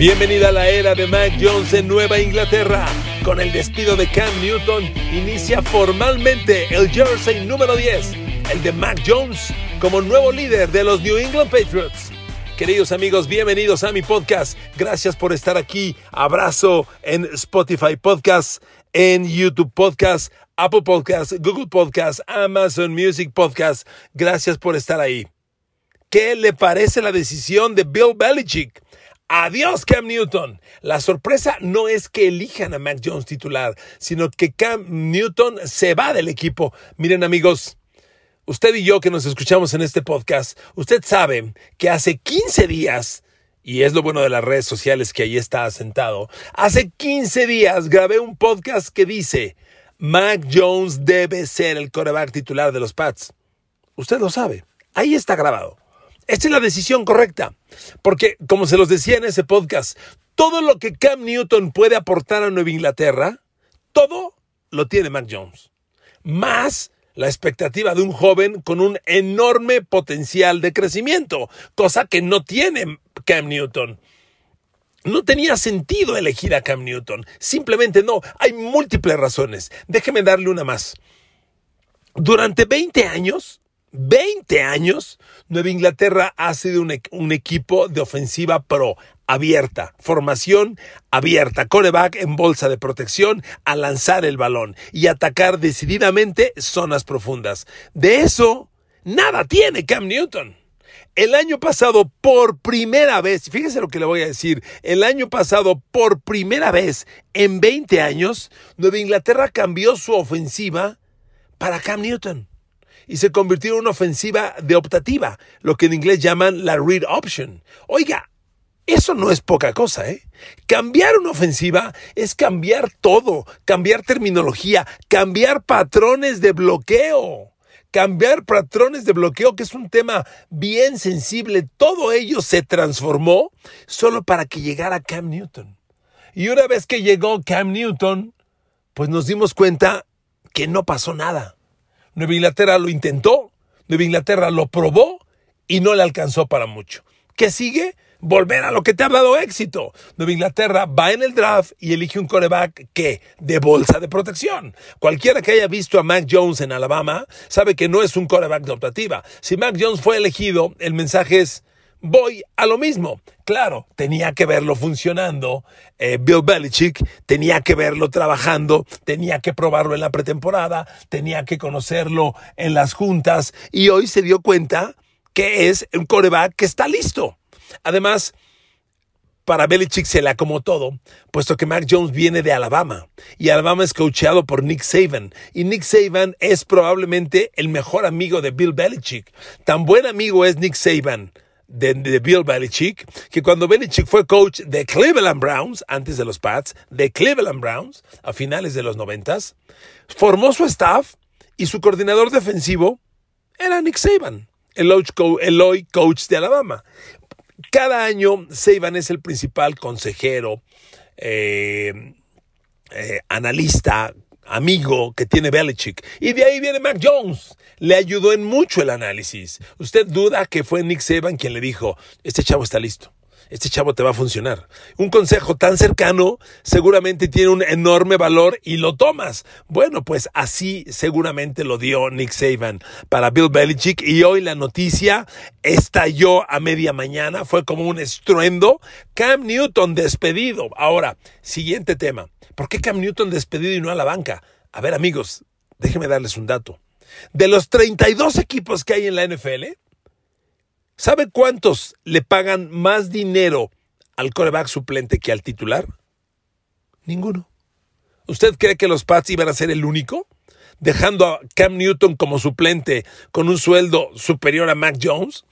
Bienvenida a la era de Mac Jones en Nueva Inglaterra. Con el despido de Cam Newton, inicia formalmente el jersey número 10, el de Mac Jones, como nuevo líder de los New England Patriots. Queridos amigos, bienvenidos a mi podcast. Gracias por estar aquí. Abrazo en Spotify Podcast, en YouTube Podcast, Apple Podcast, Google Podcast, Amazon Music Podcast. Gracias por estar ahí. ¿Qué le parece la decisión de Bill Belichick? Adiós Cam Newton. La sorpresa no es que elijan a Mac Jones titular, sino que Cam Newton se va del equipo. Miren amigos, usted y yo que nos escuchamos en este podcast, usted sabe que hace 15 días, y es lo bueno de las redes sociales que ahí está sentado, hace 15 días grabé un podcast que dice, Mac Jones debe ser el coreback titular de los Pats. Usted lo sabe, ahí está grabado. Esta es la decisión correcta, porque como se los decía en ese podcast, todo lo que Cam Newton puede aportar a Nueva Inglaterra, todo lo tiene Mac Jones. Más la expectativa de un joven con un enorme potencial de crecimiento, cosa que no tiene Cam Newton. No tenía sentido elegir a Cam Newton, simplemente no, hay múltiples razones. Déjeme darle una más. Durante 20 años, 20 años, Nueva Inglaterra ha sido un, equipo de ofensiva pro, abierta, formación abierta, coreback en bolsa de protección a lanzar el balón y atacar decididamente zonas profundas. De eso, nada tiene Cam Newton. El año pasado, por primera vez, fíjese lo que le voy a decir, el año pasado, por primera vez en 20 años, Nueva Inglaterra cambió su ofensiva para Cam Newton y se convirtió en una ofensiva de optativa, lo que en inglés llaman la read option. Oiga, eso no es poca cosa, ¿eh? Cambiar una ofensiva es cambiar todo, cambiar terminología, cambiar patrones de bloqueo. Cambiar patrones de bloqueo, que es un tema bien sensible, todo ello se transformó solo para que llegara Cam Newton. Y una vez que llegó Cam Newton, pues nos dimos cuenta que no pasó nada. Nueva Inglaterra lo intentó, Nueva Inglaterra lo probó y no le alcanzó para mucho. ¿Qué sigue? Volver a lo que te ha dado éxito. Nueva Inglaterra va en el draft y elige un coreback que de bolsa de protección. Cualquiera que haya visto a Mac Jones en Alabama sabe que no es un coreback de optativa. Si Mac Jones fue elegido, el mensaje es voy a lo mismo. Claro, tenía que verlo funcionando. Eh, Bill Belichick tenía que verlo trabajando, tenía que probarlo en la pretemporada, tenía que conocerlo en las juntas y hoy se dio cuenta que es un coreback que está listo. Además, para Belichick se le acomodó todo, puesto que Mac Jones viene de Alabama y Alabama es coachado por Nick Saban y Nick Saban es probablemente el mejor amigo de Bill Belichick. Tan buen amigo es Nick Saban de, Bill Belichick, que cuando Belichick fue coach de Cleveland Browns, antes de los Pats, de Cleveland Browns, a finales de los noventas, formó su staff y su coordinador defensivo era Nick Saban, el hoy coach de Alabama. Cada año Saban es el principal consejero, eh, eh, analista, amigo que tiene Belichick. Y de ahí viene Mac Jones. Le ayudó en mucho el análisis. ¿Usted duda que fue Nick Saban quien le dijo, este chavo está listo? Este chavo te va a funcionar. Un consejo tan cercano seguramente tiene un enorme valor y lo tomas. Bueno, pues así seguramente lo dio Nick Saban para Bill Belichick y hoy la noticia estalló a media mañana. Fue como un estruendo. Cam Newton despedido. Ahora, siguiente tema. ¿Por qué Cam Newton despedido y no a la banca? A ver amigos, déjenme darles un dato. De los 32 equipos que hay en la NFL, ¿sabe cuántos le pagan más dinero al coreback suplente que al titular? Ninguno. ¿Usted cree que los Pats iban a ser el único? Dejando a Cam Newton como suplente con un sueldo superior a Mac Jones.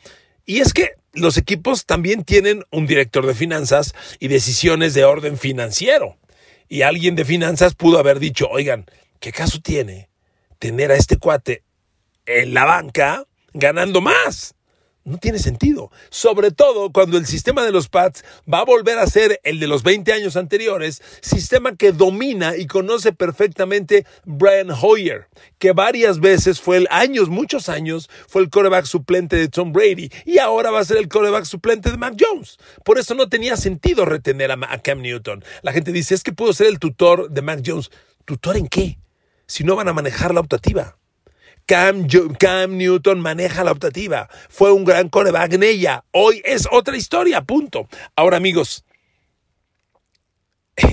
Y es que los equipos también tienen un director de finanzas y decisiones de orden financiero. Y alguien de finanzas pudo haber dicho, oigan, ¿qué caso tiene tener a este cuate en la banca ganando más? No tiene sentido. Sobre todo cuando el sistema de los Pats va a volver a ser el de los 20 años anteriores, sistema que domina y conoce perfectamente Brian Hoyer, que varias veces fue el años, muchos años, fue el coreback suplente de Tom Brady y ahora va a ser el coreback suplente de Mac Jones. Por eso no tenía sentido retener a, Cam Newton. La gente dice, es que pudo ser el tutor de Mac Jones. ¿Tutor en qué? Si no van a manejar la optativa. Cam, Newton maneja la optativa. Fue un gran coreback en ella. Hoy es otra historia, punto. Ahora, amigos,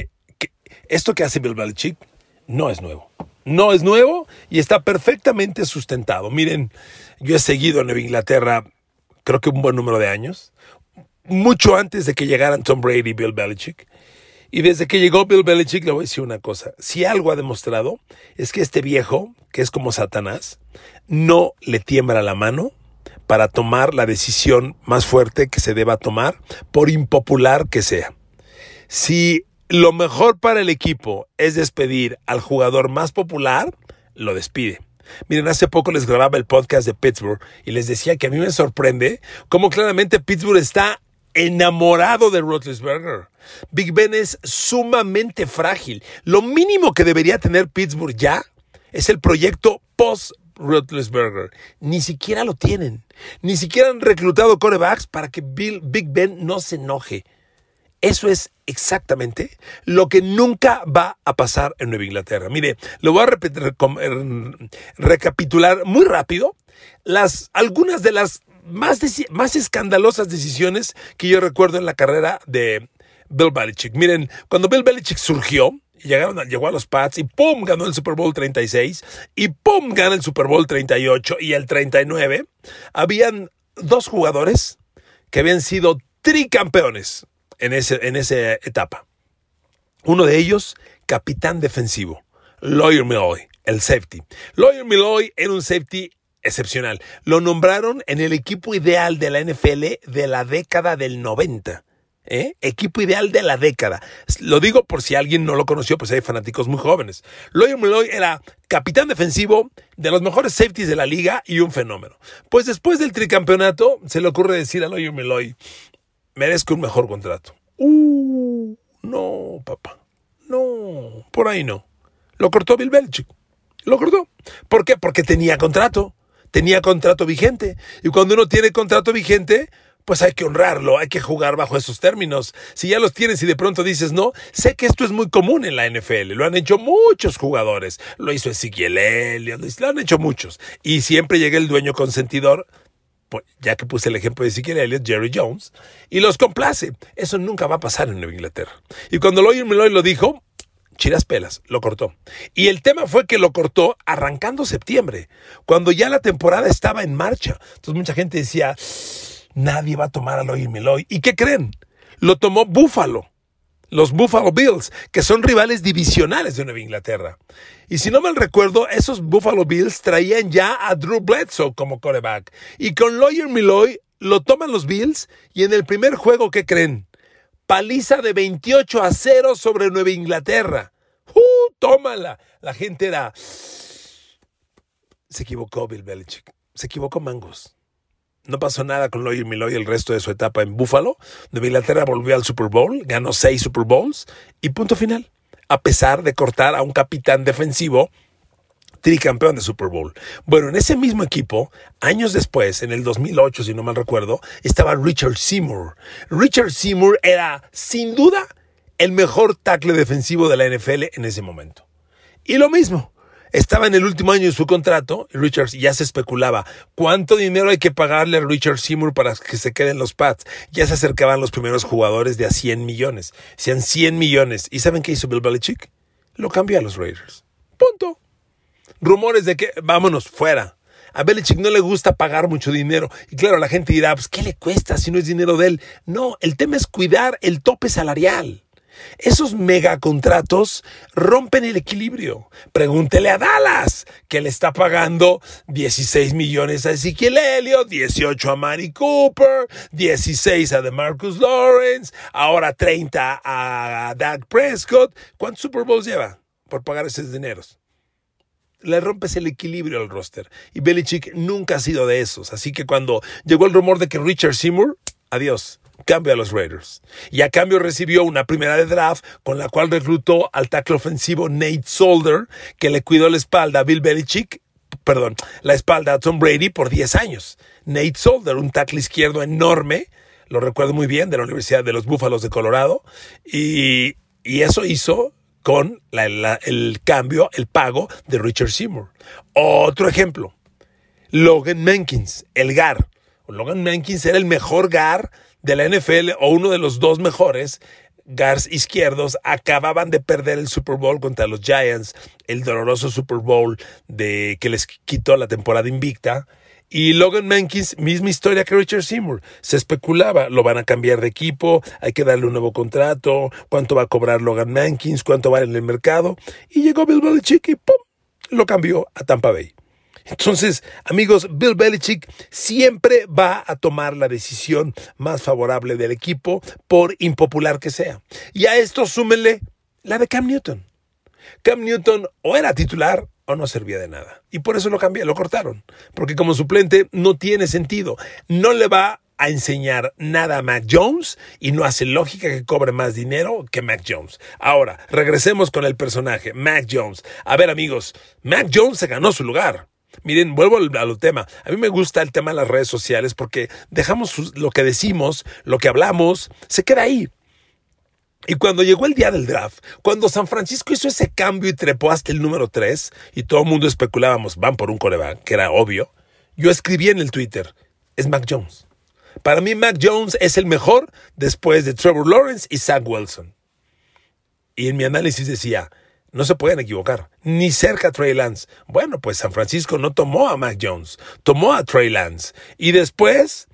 esto que hace Bill Belichick no es nuevo. No es nuevo y está perfectamente sustentado. Miren, yo he seguido en Nueva Inglaterra creo que un buen número de años, mucho antes de que llegaran Tom Brady y Bill Belichick. Y desde que llegó Bill Belichick, le voy a decir una cosa. Si algo ha demostrado es que este viejo, que es como Satanás, no le tiembla la mano para tomar la decisión más fuerte que se deba tomar, por impopular que sea. Si lo mejor para el equipo es despedir al jugador más popular, lo despide. Miren, hace poco les grababa el podcast de Pittsburgh y les decía que a mí me sorprende cómo claramente Pittsburgh está enamorado de Roethlisberger. Big Ben es sumamente frágil. Lo mínimo que debería tener Pittsburgh ya es el proyecto post Roethlisberger. Ni siquiera lo tienen. Ni siquiera han reclutado corebacks para que Bill, Big Ben no se enoje. Eso es exactamente lo que nunca va a pasar en Nueva Inglaterra. Mire, lo voy a repetir, recapitular muy rápido las, algunas de las más, más escandalosas decisiones que yo recuerdo en la carrera de Bill Belichick. Miren, cuando Bill Belichick surgió, llegaron, llegó a los Pats y ¡pum! ganó el Super Bowl 36 y ¡pum! gana el Super Bowl 38 y el 39. Habían dos jugadores que habían sido tricampeones en, ese, en esa etapa. Uno de ellos, capitán defensivo, Lawyer Milloy, el safety. Lawyer Milloy era un safety excepcional. Lo nombraron en el equipo ideal de la NFL de la década del 90. ¿Eh? Equipo ideal de la década. Lo digo por si alguien no lo conoció, pues hay fanáticos muy jóvenes. Lawyer Milloy era capitán defensivo de los mejores safeties de la liga y un fenómeno. Pues después del tricampeonato, se le ocurre decir a Lawyer Milloy, merezco un mejor contrato. Uh, no, papá. No, por ahí no. Lo cortó Bill Belichick. Lo cortó. ¿Por qué? Porque tenía contrato tenía contrato vigente. Y cuando uno tiene contrato vigente, pues hay que honrarlo, hay que jugar bajo esos términos. Si ya los tienes y de pronto dices no, sé que esto es muy común en la NFL, lo han hecho muchos jugadores, lo hizo Ezequiel Elliott, lo han hecho muchos. Y siempre llega el dueño consentidor, pues, ya que puse el ejemplo de Ezequiel Elliott, Jerry Jones, y los complace. Eso nunca va a pasar en Nueva Inglaterra. Y cuando Lawyer Meloy lo dijo, Chiras pelas, lo cortó. Y el tema fue que lo cortó arrancando septiembre, cuando ya la temporada estaba en marcha. Entonces mucha gente decía, nadie va a tomar a Loy Meloy. ¿Y qué creen? Lo tomó Buffalo, los Buffalo Bills, que son rivales divisionales de Nueva Inglaterra. Y si no mal recuerdo, esos Buffalo Bills traían ya a Drew Bledsoe como coreback. Y con Lawyer Milloy lo toman los Bills y en el primer juego, ¿qué creen? Paliza de 28 a 0 sobre Nueva Inglaterra. ¡Uh! Tómala. La gente era. Se equivocó Bill Belichick. Se equivocó Mangos. No pasó nada con Lawyer Milloy el resto de su etapa en Buffalo. Nueva Inglaterra volvió al Super Bowl, ganó seis Super Bowls y punto final. A pesar de cortar a un capitán defensivo tricampeón de Super Bowl. Bueno, en ese mismo equipo, años después, en el 2008, si no mal recuerdo, estaba Richard Seymour. Richard Seymour era, sin duda, el mejor tackle defensivo de la NFL en ese momento. Y lo mismo, estaba en el último año de su contrato, Richard ya se especulaba cuánto dinero hay que pagarle a Richard Seymour para que se queden los Pats. Ya se acercaban los primeros jugadores de a 100 millones. Sean 100 millones. ¿Y saben qué hizo Bill Belichick? Lo cambió a los Raiders. Punto rumores de que vámonos fuera. A Belichick no le gusta pagar mucho dinero. Y claro, la gente dirá, pues, ¿qué le cuesta si no es dinero de él? No, el tema es cuidar el tope salarial. Esos megacontratos rompen el equilibrio. Pregúntele a Dallas, que le está pagando 16 millones a Ezequiel Elliott, 18 a Mari Cooper, 16 a DeMarcus Lawrence, ahora 30 a Doug Prescott. ¿Cuántos Super Bowls lleva por pagar esos dineros? Le rompes el equilibrio al roster. Y Belichick nunca ha sido de esos. Así que cuando llegó el rumor de que Richard Seymour, adiós, cambio a los Raiders. Y a cambio recibió una primera de draft con la cual reclutó al tackle ofensivo Nate Solder, que le cuidó la espalda a Bill Belichick, perdón, la espalda a Tom Brady por 10 años. Nate Solder, un tackle izquierdo enorme, lo recuerdo muy bien, de la Universidad de los Búfalos de Colorado, y, eso hizo con el cambio, el pago de Richard Seymour. Otro ejemplo, Logan Mankins, el GAR. Logan Mankins era el mejor GAR de la NFL o uno de los dos mejores guards izquierdos acababan de perder el Super Bowl contra los Giants, el doloroso Super Bowl de que les quitó la temporada invicta. Y Logan Mankins, misma historia que Richard Seymour. Se especulaba, lo van a cambiar de equipo, hay que darle un nuevo contrato, cuánto va a cobrar Logan Mankins, cuánto vale en el mercado. Y llegó Bill Belichick y ¡pum! lo cambió a Tampa Bay. Entonces, amigos, Bill Belichick siempre va a tomar la decisión más favorable del equipo, por impopular que sea. Y a esto súmenle la de Cam Newton. Cam Newton o era titular o no servía de nada. Y por eso lo cambié, lo cortaron. Porque como suplente no tiene sentido. No le va a enseñar nada a Mac Jones y no hace lógica que cobre más dinero que Mac Jones. Ahora, regresemos con el personaje, Mac Jones. A ver amigos, Mac Jones se ganó su lugar. Miren, vuelvo al, tema. A mí me gusta el tema de las redes sociales porque dejamos lo que decimos, lo que hablamos, se queda ahí. Y cuando llegó el día del draft, cuando San Francisco hizo ese cambio y trepó hasta el número 3, y todo el mundo especulábamos, van por un coreback, que era obvio, yo escribí en el Twitter, es Mac Jones. Para mí Mac Jones es el mejor después de Trevor Lawrence y Zach Wilson. Y en mi análisis decía, no se pueden equivocar, ni cerca a Trey Lance. Bueno, pues San Francisco no tomó a Mac Jones, tomó a Trey Lance. Y después,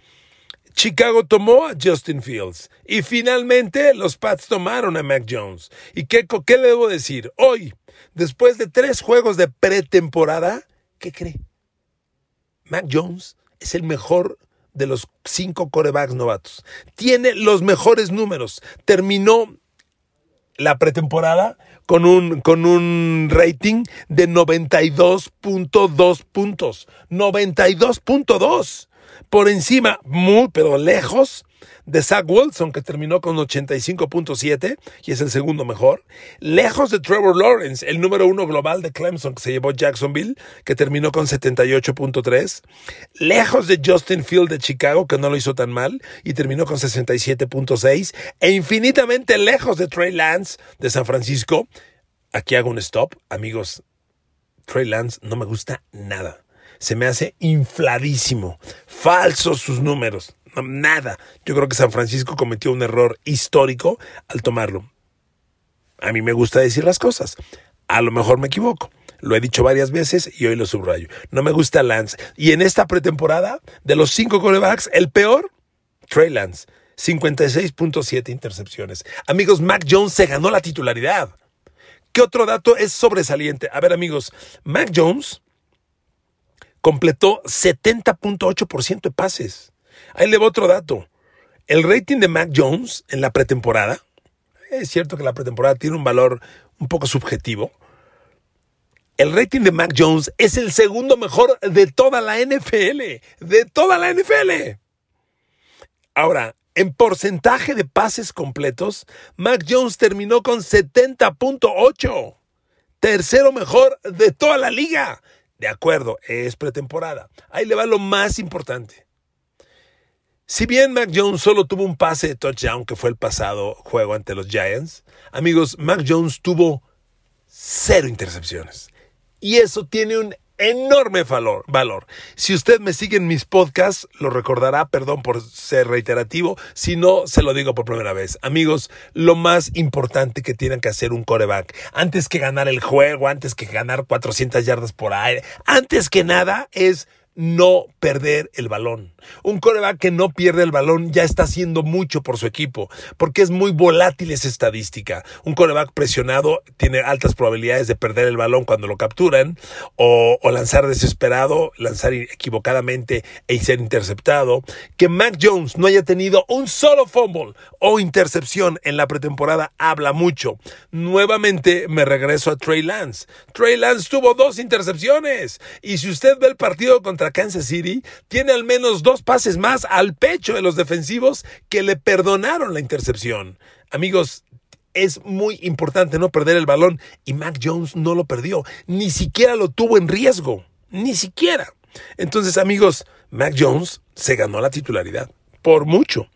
Chicago tomó a Justin Fields. Y finalmente, los Pats tomaron a Mac Jones. ¿Y qué, qué le debo decir? Hoy, después de tres juegos de pretemporada, ¿qué cree? Mac Jones es el mejor de los cinco corebacks novatos. Tiene los mejores números. Terminó la pretemporada con un, con un rating de 92.2 puntos. 92.2. Por encima, muy, pero lejos de Zach Wilson, que terminó con 85.7 y es el segundo mejor. Lejos de Trevor Lawrence, el número uno global de Clemson, que se llevó Jacksonville, que terminó con 78.3. Lejos de Justin Field de Chicago, que no lo hizo tan mal y terminó con 67.6. E infinitamente lejos de Trey Lance de San Francisco. Aquí hago un stop, amigos. Trey Lance no me gusta nada. Se me hace infladísimo. Falsos sus números nada. Yo creo que San Francisco cometió un error histórico al tomarlo. A mí me gusta decir las cosas. A lo mejor me equivoco. Lo he dicho varias veces y hoy lo subrayo. No me gusta Lance. Y en esta pretemporada, de los cinco corebacks, el peor, Trey Lance. 56.7 intercepciones. Amigos, Mac Jones se ganó la titularidad. ¿Qué otro dato es sobresaliente? A ver, amigos, Mac Jones completó 70.8% de pases. Ahí le va otro dato. El rating de Mac Jones en la pretemporada, es cierto que la pretemporada tiene un valor un poco subjetivo. El rating de Mac Jones es el segundo mejor de toda la NFL. De toda la NFL. Ahora, en porcentaje de pases completos, Mac Jones terminó con 70.8. Tercero mejor de toda la liga. De acuerdo, es pretemporada. Ahí le va lo más importante. Si bien Mac Jones solo tuvo un pase de touchdown, que fue el pasado juego ante los Giants, amigos, Mac Jones tuvo cero intercepciones. Y eso tiene un enorme valor, valor. Si usted me sigue en mis podcasts, lo recordará, perdón por ser reiterativo, si no, se lo digo por primera vez. Amigos, lo más importante que tienen que hacer un coreback, antes que ganar el juego, antes que ganar 400 yardas por aire, antes que nada, es no perder el balón. Un coreback que no pierde el balón ya está haciendo mucho por su equipo, porque es muy volátil esa estadística. Un coreback presionado tiene altas probabilidades de perder el balón cuando lo capturan, o, lanzar desesperado, lanzar equivocadamente e ser interceptado. Que Mac Jones no haya tenido un solo fumble o intercepción en la pretemporada habla mucho. Nuevamente me regreso a Trey Lance. Trey Lance tuvo dos intercepciones, y si usted ve el partido contra Kansas City, tiene al menos dos pases más al pecho de los defensivos que le perdonaron la intercepción. Amigos, es muy importante no perder el balón y Mac Jones no lo perdió, ni siquiera lo tuvo en riesgo, ni siquiera. Entonces, amigos, Mac Jones se ganó la titularidad por mucho.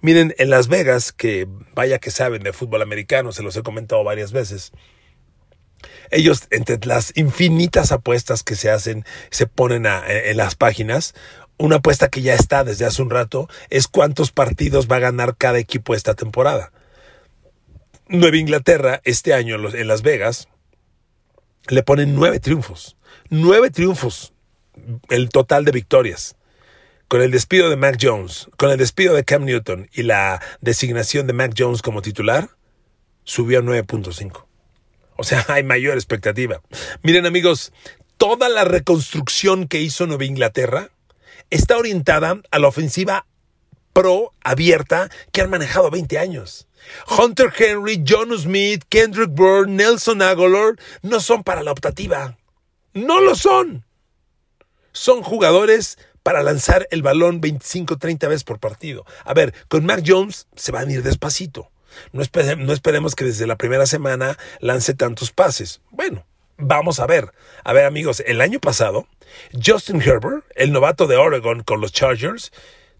Miren, en Las Vegas, que vaya que saben de fútbol americano, se los he comentado varias veces, ellos, entre las infinitas apuestas que se hacen, se ponen en las páginas, una apuesta que ya está desde hace un rato es cuántos partidos va a ganar cada equipo esta temporada. Nueva Inglaterra, este año en Las Vegas, le ponen nueve triunfos. Nueve triunfos, el total de victorias. Con el despido de Mac Jones, con el despido de Cam Newton y la designación de Mac Jones como titular, subió a 9.5. O sea, hay mayor expectativa. Miren amigos, toda la reconstrucción que hizo Nueva Inglaterra está orientada a la ofensiva pro abierta que han manejado 20 años. Hunter Henry, John Smith, Kendrick Byrne, Nelson Aguilar no son para la optativa. No lo son. Son jugadores para lanzar el balón 25, 30 veces por partido. A ver, con Mac Jones se van a ir despacito. No, esperemos que desde la primera semana lance tantos pases. Bueno, vamos a ver. A ver amigos, el año pasado, Justin Herbert, el novato de Oregon con los Chargers,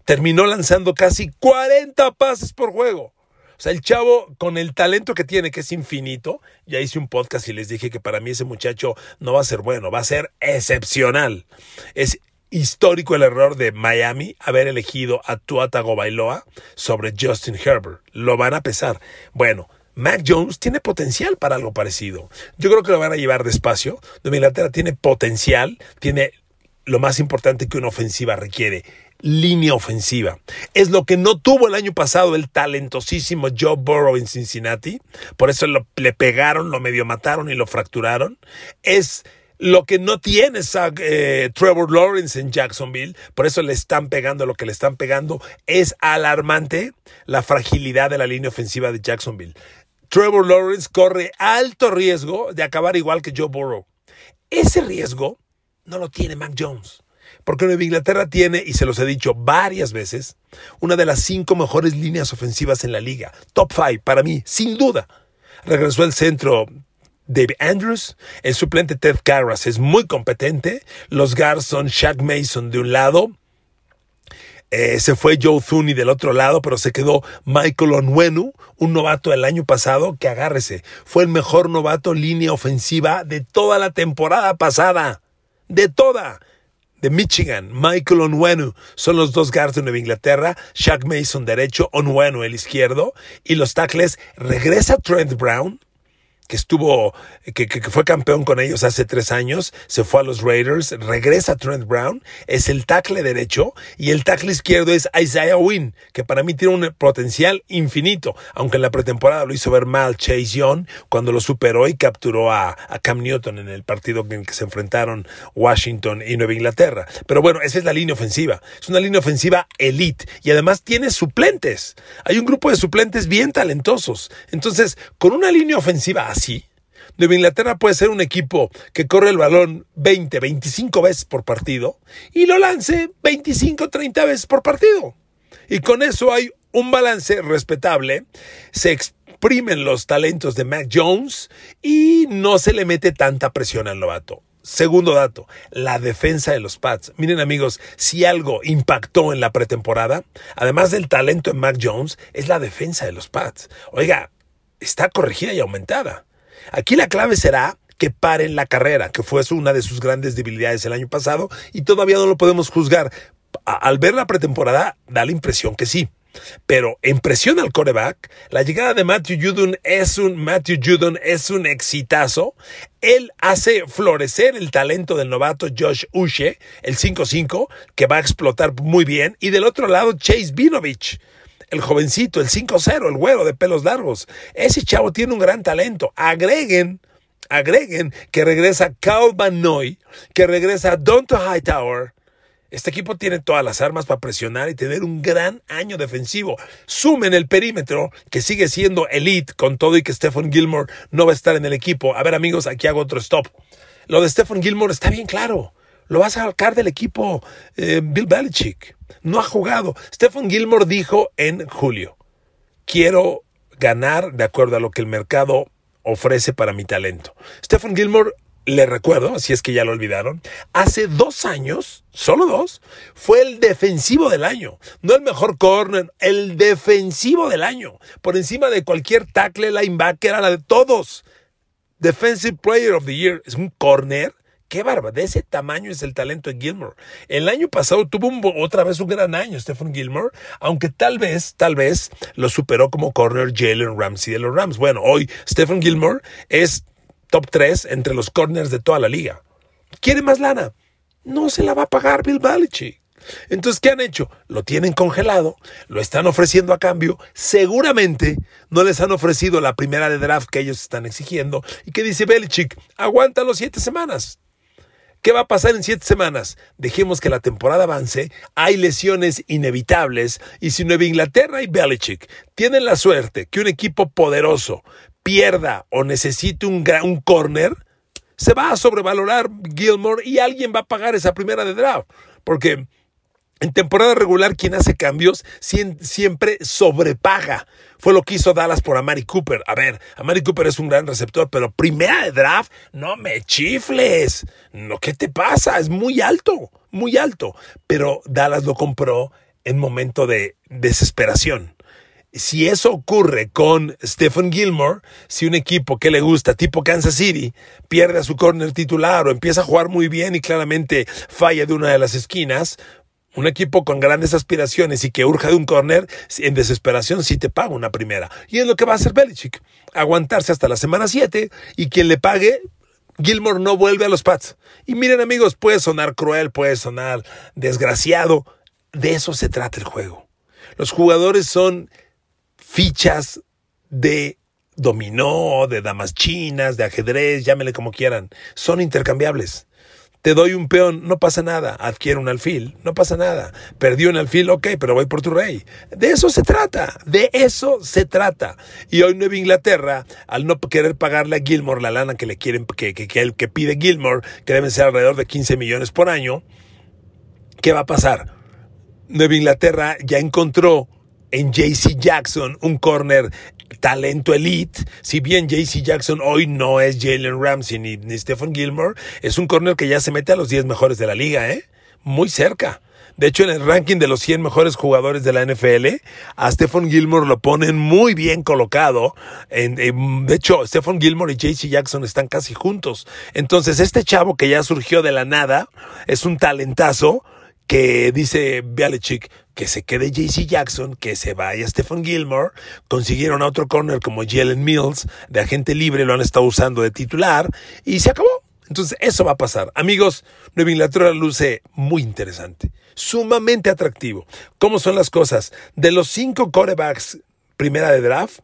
terminó lanzando casi 40 pases por juego. O sea, el chavo con el talento que tiene, que es infinito, ya hice un podcast y les dije que para mí ese muchacho no va a ser bueno, va a ser excepcional. Es histórico el error de Miami haber elegido a Tua Tagovailoa sobre Justin Herbert. Lo van a pesar. Bueno, Mac Jones tiene potencial para algo parecido. Yo creo que lo van a llevar despacio. Nueva Inglaterra tiene potencial, tiene lo más importante que una ofensiva requiere, línea ofensiva. Es lo que no tuvo el año pasado el talentosísimo Joe Burrow en Cincinnati. Por eso le pegaron, lo medio mataron y lo fracturaron. Es lo que no tiene eh, Trevor Lawrence en Jacksonville, por eso le están pegando lo que le están pegando, es alarmante la fragilidad de la línea ofensiva de Jacksonville. Trevor Lawrence corre alto riesgo de acabar igual que Joe Burrow. Ese riesgo no lo tiene Mac Jones. Porque Nueva Inglaterra tiene, y se los he dicho varias veces, una de las cinco mejores líneas ofensivas en la liga. Top five para mí, sin duda. Regresó el centro David Andrews, el suplente Ted Carras es muy competente, los guards son Shaq Mason de un lado, eh, se fue Joe Thuney del otro lado, pero se quedó Michael Onwenu, un novato del año pasado que agárrese, fue el mejor novato línea ofensiva de toda la temporada pasada, de toda de Michigan, Michael Onwenu, son los dos guards de Nueva Inglaterra, Shaq Mason derecho, Onwenu el izquierdo, y los tackles regresa Trent Brown, que estuvo, que, fue campeón con ellos hace tres años, se fue a los Raiders, regresa Trent Brown, es el tackle derecho y el tackle izquierdo es Isaiah Wynn, que para mí tiene un potencial infinito, aunque en la pretemporada lo hizo ver mal Chase Young cuando lo superó y capturó a, a Cam Newton en el partido en que se enfrentaron Washington y Nueva Inglaterra. Pero bueno, esa es la línea ofensiva, es una línea ofensiva elite y además tiene suplentes. Hay un grupo de suplentes bien talentosos. Entonces, con una línea ofensiva así, Nueva Inglaterra puede ser un equipo que corre el balón 20, 25 veces por partido y lo lance 25, 30 veces por partido. Y con eso hay un balance respetable, se exprimen los talentos de Mac Jones y no se le mete tanta presión al novato. Segundo dato, la defensa de los Pats. Miren amigos, si algo impactó en la pretemporada, además del talento de Mac Jones, es la defensa de los Pats. Oiga, está corregida y aumentada. Aquí la clave será que paren la carrera, que fue una de sus grandes debilidades el año pasado y todavía no lo podemos juzgar. Al ver la pretemporada da la impresión que sí. pero en presión al coreback, la llegada de Matthew Judon es un Matthew Judon es un exitazo. Él hace florecer el talento del novato Josh Uche, el 5-5, que va a explotar muy bien. Y del otro lado, Chase Vinovich el jovencito, el 5-0, el güero de pelos largos. Ese chavo tiene un gran talento. Agreguen, agreguen que regresa Cal Van Noy, que regresa Donto Hightower. Este equipo tiene todas las armas para presionar y tener un gran año defensivo. Sumen el perímetro, que sigue siendo elite, con todo y que Stephen Gilmore no va a estar en el equipo. A ver, amigos, aquí hago otro stop. Lo de Stephen Gilmore está bien claro. Lo vas a sacar del equipo eh, Bill Belichick. No ha jugado. Stephen Gilmore dijo en julio, quiero ganar de acuerdo a lo que el mercado ofrece para mi talento. Stephen Gilmore, le recuerdo, si es que ya lo olvidaron, hace dos años, solo dos, fue el defensivo del año. No el mejor corner, el defensivo del año. Por encima de cualquier tackle, linebacker, a la de todos. Defensive Player of the Year. Es un corner qué barba, de ese tamaño es el talento de Gilmore. El año pasado tuvo otra vez un gran año Stephen Gilmore, aunque tal vez, tal vez lo superó como corner Jalen Ramsey de los Rams. Bueno, hoy Stephen Gilmore es top 3 entre los corners de toda la liga. ¿Quiere más lana? No se la va a pagar Bill Belichick. Entonces, ¿qué han hecho? Lo tienen congelado, lo están ofreciendo a cambio. Seguramente no les han ofrecido la primera de draft que ellos están exigiendo. ¿Y qué dice Belichick? Aguántalo siete semanas. ¿Qué va a pasar en siete semanas? Dejemos que la temporada avance. Hay lesiones inevitables. Y si Nueva Inglaterra y Belichick tienen la suerte que un equipo poderoso pierda o necesite un, un corner, se va a sobrevalorar Gilmore y alguien va a pagar esa primera de draft. Porque en temporada regular, quien hace cambios siempre sobrepaga. Fue lo que hizo Dallas por Amari Cooper. A ver, Amari Cooper es un gran receptor, pero primera de draft, no me chifles. No, ¿qué te pasa? Es muy alto, muy alto. Pero Dallas lo compró en momento de desesperación. Si eso ocurre con Stephen Gilmore, si un equipo que le gusta, tipo Kansas City, pierde a su corner titular o empieza a jugar muy bien y claramente falla de una de las esquinas, un equipo con grandes aspiraciones y que urge de un corner, en desesperación sí te paga una primera. Y es lo que va a hacer Belichick. Aguantarse hasta la semana 7 y quien le pague, Gilmore no vuelve a los Pats. Y miren amigos, puede sonar cruel, puede sonar desgraciado. De eso se trata el juego. Los jugadores son fichas de dominó, de damas chinas, de ajedrez, llámele como quieran. Son intercambiables. Te doy un peón, no pasa nada. Adquiero un alfil, no pasa nada. Perdí un alfil, ok, pero voy por tu rey. De eso se trata, de eso se trata. Y hoy Nueva Inglaterra, al no querer pagarle a Gilmore la lana que le quieren, que, que, que, que pide Gilmore, que deben ser alrededor de 15 millones por año, ¿qué va a pasar? Nueva Inglaterra ya encontró en JC Jackson, un corner talento elite. Si bien JC Jackson hoy no es Jalen Ramsey ni, ni Stephen Gilmore, es un corner que ya se mete a los 10 mejores de la liga, ¿eh? Muy cerca. De hecho, en el ranking de los 100 mejores jugadores de la NFL, a Stephen Gilmore lo ponen muy bien colocado. de hecho, Stephen Gilmore y JC Jackson están casi juntos. Entonces, este chavo que ya surgió de la nada es un talentazo que dice Belichick que se quede JC Jackson, que se vaya Stephen Gilmore, consiguieron a otro corner como Jalen Mills, de agente libre, lo han estado usando de titular, y se acabó. Entonces, eso va a pasar. Amigos, Nueva Inglaterra luce muy interesante, sumamente atractivo. ¿Cómo son las cosas? De los cinco corebacks primera de draft,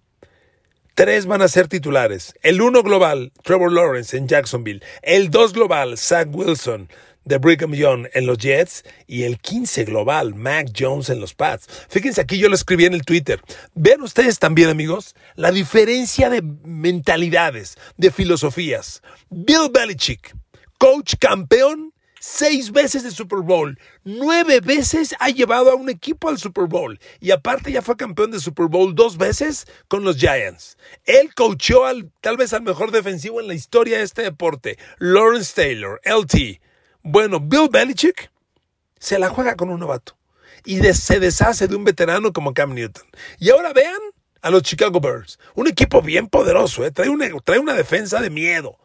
tres van a ser titulares. El uno global, Trevor Lawrence en Jacksonville. El dos global, Zach Wilson de Brigham Young en los Jets y el 15 global, Mac Jones en los Pats. Fíjense aquí, yo lo escribí en el Twitter. Vean ustedes también, amigos, la diferencia de mentalidades, de filosofías. Bill Belichick, coach campeón, seis veces de Super Bowl, nueve veces ha llevado a un equipo al Super Bowl y aparte ya fue campeón de Super Bowl dos veces con los Giants. Él coachó al, tal vez al mejor defensivo en la historia de este deporte, Lawrence Taylor, LT. Bueno, Bill Belichick se la juega con un novato y se deshace de un veterano como Cam Newton. Y ahora vean a los Chicago Bears, un equipo bien poderoso, ¿eh? trae, una, defensa de miedo.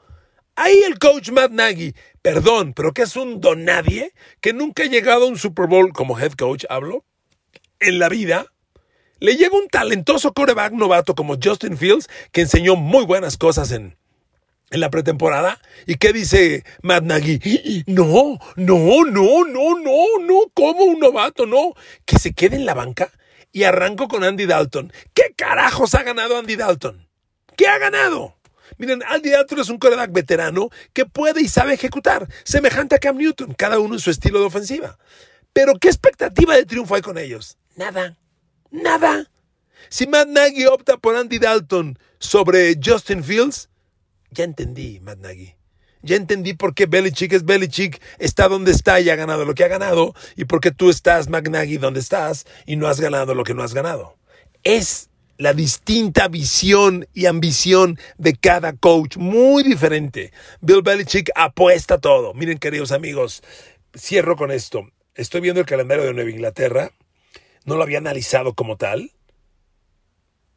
Ahí el coach Matt Nagy, perdón, pero que es un don nadie, que nunca ha llegado a un Super Bowl como head coach, hablo, en la vida, le llega un talentoso coreback novato como Justin Fields, que enseñó muy buenas cosas en, en la pretemporada. ¿Y qué dice Matt Nagy? No, no, no, no, no, no, como un novato, no. Que se quede en la banca y arranco con Andy Dalton. ¿Qué carajos ha ganado Andy Dalton? ¿Qué ha ganado? Miren, Andy Dalton es un coreback veterano que puede y sabe ejecutar, semejante a Cam Newton, cada uno en su estilo de ofensiva. Pero ¿qué expectativa de triunfo hay con ellos? Nada, nada. Si Matt Nagy opta por Andy Dalton sobre Justin Fields, ya entendí, Matt Nagy. Ya entendí por qué Belichick es Belichick, está donde está y ha ganado lo que ha ganado, y por qué tú estás, Matt donde estás y no has ganado lo que no has ganado. Es la distinta visión y ambición de cada coach, muy diferente. Bill Belichick apuesta todo. Miren, queridos amigos, cierro con esto. Estoy viendo el calendario de Nueva Inglaterra. No lo había analizado como tal.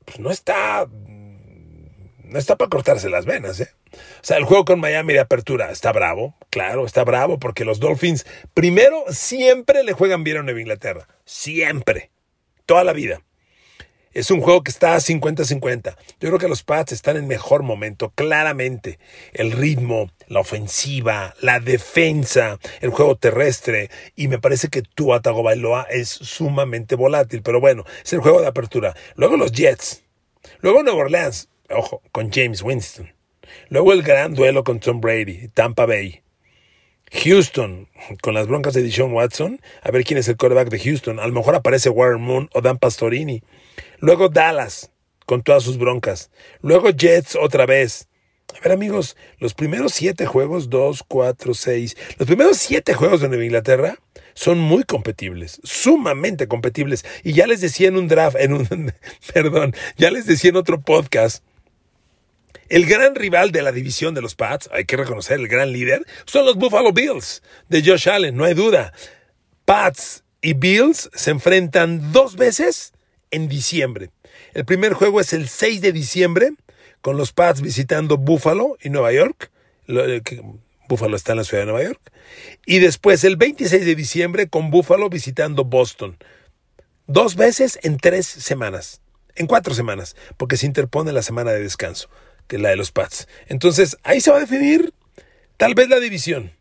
Pues no está está para cortarse las venas, ¿eh? O sea, el juego con Miami de apertura está bravo, claro, está bravo porque los Dolphins primero siempre le juegan bien a Nueva Inglaterra, siempre, toda la vida. Es un juego que está 50-50. Yo creo que los Pats están en mejor momento, claramente. El ritmo, la ofensiva, la defensa, el juego terrestre. Y me parece que Tua Tagovailoa es sumamente volátil. Pero bueno, es el juego de apertura. Luego los Jets. Luego Nueva Orleans ojo, con James Winston. Luego el gran duelo con Tom Brady, Tampa Bay. Houston, con las broncas de Deshaun Watson, a ver quién es el quarterback de Houston. A lo mejor aparece Warren Moon o Dan Pastorini. Luego Dallas, con todas sus broncas. Luego Jets otra vez. A ver amigos, los primeros siete juegos, dos, cuatro, seis, los primeros siete juegos de Nueva Inglaterra son muy competibles, sumamente competibles. Y ya les decía en un draft, en un, perdón, ya les decía en otro podcast el gran rival de la división de los Pats, hay que reconocer, el gran líder, son los Buffalo Bills de Josh Allen, no hay duda. Pats y Bills se enfrentan dos veces en diciembre. El primer juego es el 6 de diciembre, con los Pats visitando Buffalo y Nueva York. Eh, Buffalo está en la ciudad de Nueva York. Y después el 26 de diciembre con Buffalo visitando Boston. Dos veces en tres semanas. En cuatro semanas, porque se interpone la semana de descanso que la de los Pats. Entonces, ahí se va a definir tal vez la división.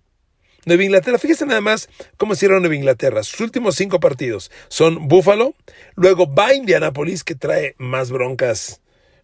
Nueva Inglaterra, fíjese nada más cómo cierra Nueva Inglaterra. Sus últimos cinco partidos son Buffalo, luego va Indianapolis, que trae más broncas.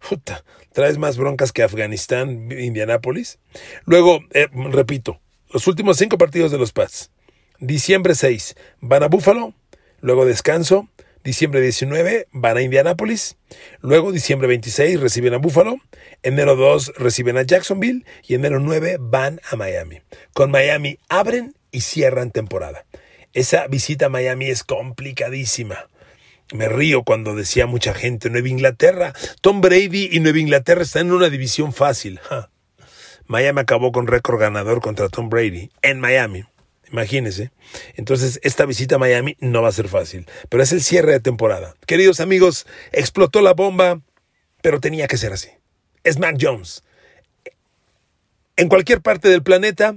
Puta, traes más broncas que Afganistán, Indianapolis. Luego, eh, repito, los últimos cinco partidos de los Pats. Diciembre 6, van a Buffalo, luego descanso, Diciembre 19 van a Indianápolis. Luego, diciembre 26 reciben a Buffalo. Enero 2 reciben a Jacksonville. Y enero 9 van a Miami. Con Miami abren y cierran temporada. Esa visita a Miami es complicadísima. Me río cuando decía mucha gente Nueva Inglaterra. Tom Brady y Nueva Inglaterra están en una división fácil. Miami acabó con récord ganador contra Tom Brady en Miami. Imagínense. Entonces, esta visita a Miami no va a ser fácil, pero es el cierre de temporada. Queridos amigos, explotó la bomba, pero tenía que ser así. Es Mac Jones. En cualquier parte del planeta,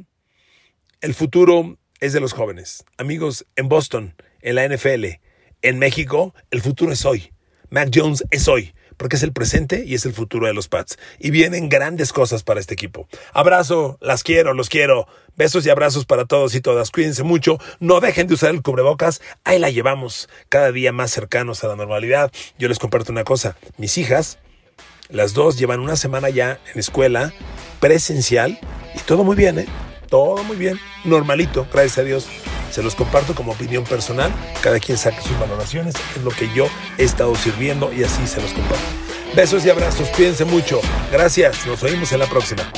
el futuro es de los jóvenes. Amigos, en Boston, en la NFL, en México, el futuro es hoy. Mac Jones es hoy porque es el presente y es el futuro de los Pats. Y vienen grandes cosas para este equipo. Abrazo, las quiero, los quiero. Besos y abrazos para todos y todas. Cuídense mucho. No dejen de usar el cubrebocas. Ahí la llevamos cada día más cercanos a la normalidad. Yo les comparto una cosa. Mis hijas, las dos llevan una semana ya en escuela presencial y todo muy bien, ¿eh? Todo muy bien. Normalito, gracias a Dios. Se los comparto como opinión personal. Cada quien saque sus valoraciones. Es lo que yo he estado sirviendo y así se los comparto. Besos y abrazos. Cuídense mucho. Gracias. Nos oímos en la próxima.